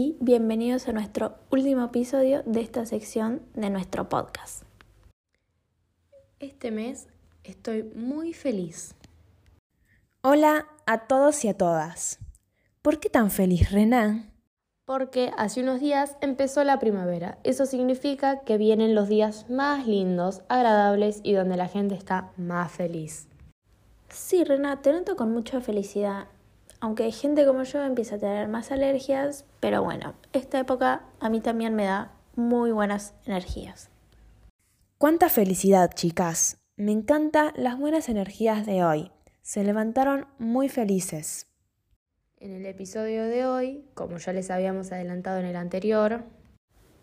Y bienvenidos a nuestro último episodio de esta sección de nuestro podcast. Este mes estoy muy feliz. Hola a todos y a todas. ¿Por qué tan feliz, Renan? Porque hace unos días empezó la primavera. Eso significa que vienen los días más lindos, agradables y donde la gente está más feliz. Sí, Renan, te noto con mucha felicidad aunque gente como yo empieza a tener más alergias, pero bueno, esta época a mí también me da muy buenas energías. ¡Cuánta felicidad, chicas! Me encantan las buenas energías de hoy. Se levantaron muy felices. En el episodio de hoy, como ya les habíamos adelantado en el anterior,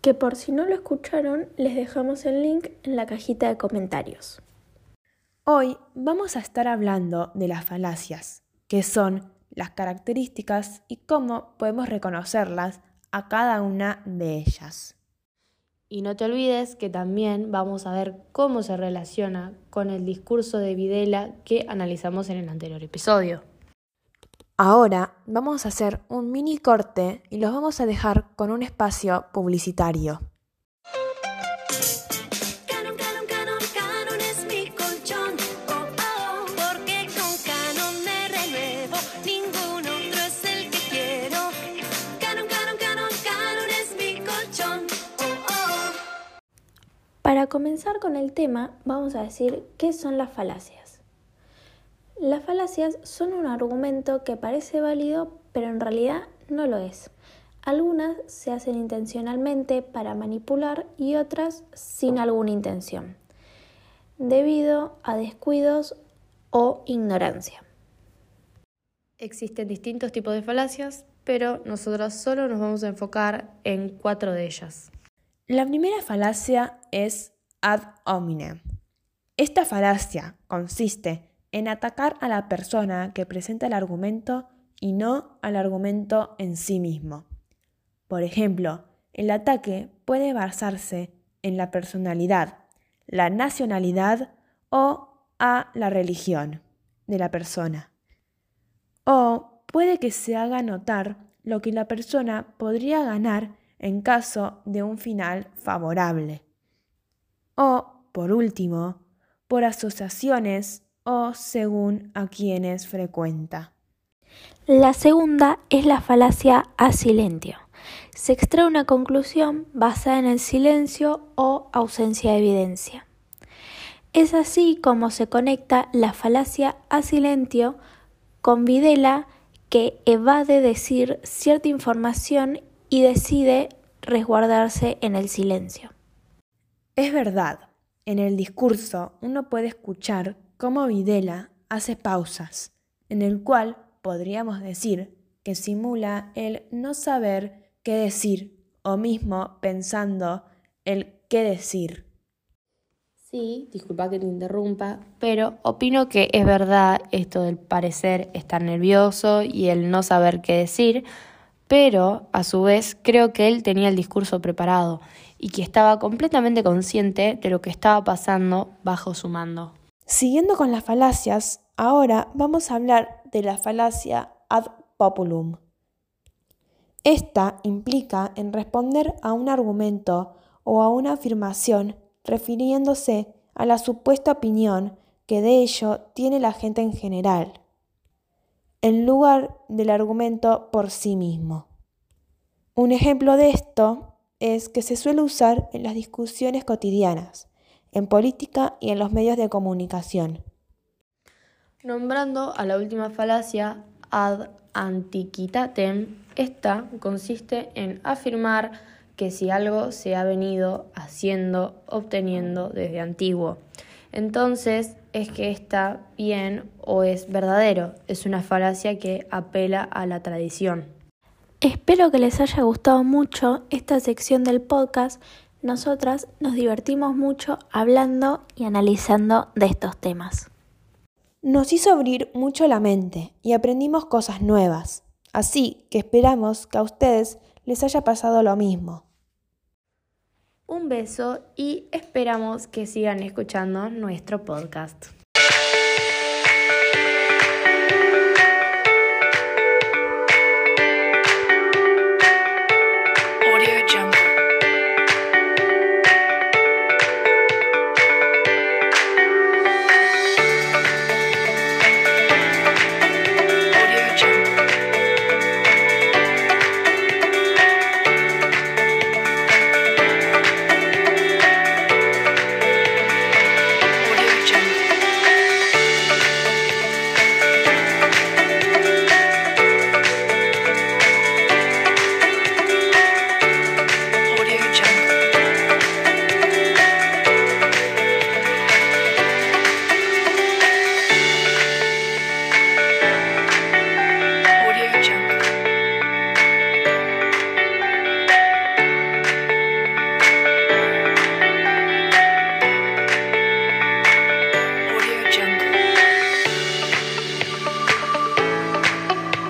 que por si no lo escucharon, les dejamos el link en la cajita de comentarios. Hoy vamos a estar hablando de las falacias, que son las características y cómo podemos reconocerlas a cada una de ellas. Y no te olvides que también vamos a ver cómo se relaciona con el discurso de Videla que analizamos en el anterior episodio. Ahora vamos a hacer un mini corte y los vamos a dejar con un espacio publicitario. Para comenzar con el tema, vamos a decir qué son las falacias. Las falacias son un argumento que parece válido, pero en realidad no lo es. Algunas se hacen intencionalmente para manipular y otras sin alguna intención, debido a descuidos o ignorancia. Existen distintos tipos de falacias, pero nosotros solo nos vamos a enfocar en cuatro de ellas. La primera falacia es ad hominem. Esta falacia consiste en atacar a la persona que presenta el argumento y no al argumento en sí mismo. Por ejemplo, el ataque puede basarse en la personalidad, la nacionalidad o a la religión de la persona. O puede que se haga notar lo que la persona podría ganar en caso de un final favorable. O, por último, por asociaciones o según a quienes frecuenta. La segunda es la falacia a silencio. Se extrae una conclusión basada en el silencio o ausencia de evidencia. Es así como se conecta la falacia a silencio con Videla que evade decir cierta información y decide resguardarse en el silencio. Es verdad, en el discurso uno puede escuchar cómo Videla hace pausas, en el cual podríamos decir que simula el no saber qué decir o mismo pensando el qué decir. Sí, disculpa que te interrumpa, pero opino que es verdad esto del parecer estar nervioso y el no saber qué decir, pero a su vez creo que él tenía el discurso preparado y que estaba completamente consciente de lo que estaba pasando bajo su mando. Siguiendo con las falacias, ahora vamos a hablar de la falacia ad populum. Esta implica en responder a un argumento o a una afirmación refiriéndose a la supuesta opinión que de ello tiene la gente en general en lugar del argumento por sí mismo. Un ejemplo de esto es que se suele usar en las discusiones cotidianas, en política y en los medios de comunicación. Nombrando a la última falacia ad antiquitatem, esta consiste en afirmar que si algo se ha venido haciendo, obteniendo desde antiguo, entonces es que está bien o es verdadero. Es una falacia que apela a la tradición. Espero que les haya gustado mucho esta sección del podcast. Nosotras nos divertimos mucho hablando y analizando de estos temas. Nos hizo abrir mucho la mente y aprendimos cosas nuevas. Así que esperamos que a ustedes les haya pasado lo mismo. Un beso y esperamos que sigan escuchando nuestro podcast.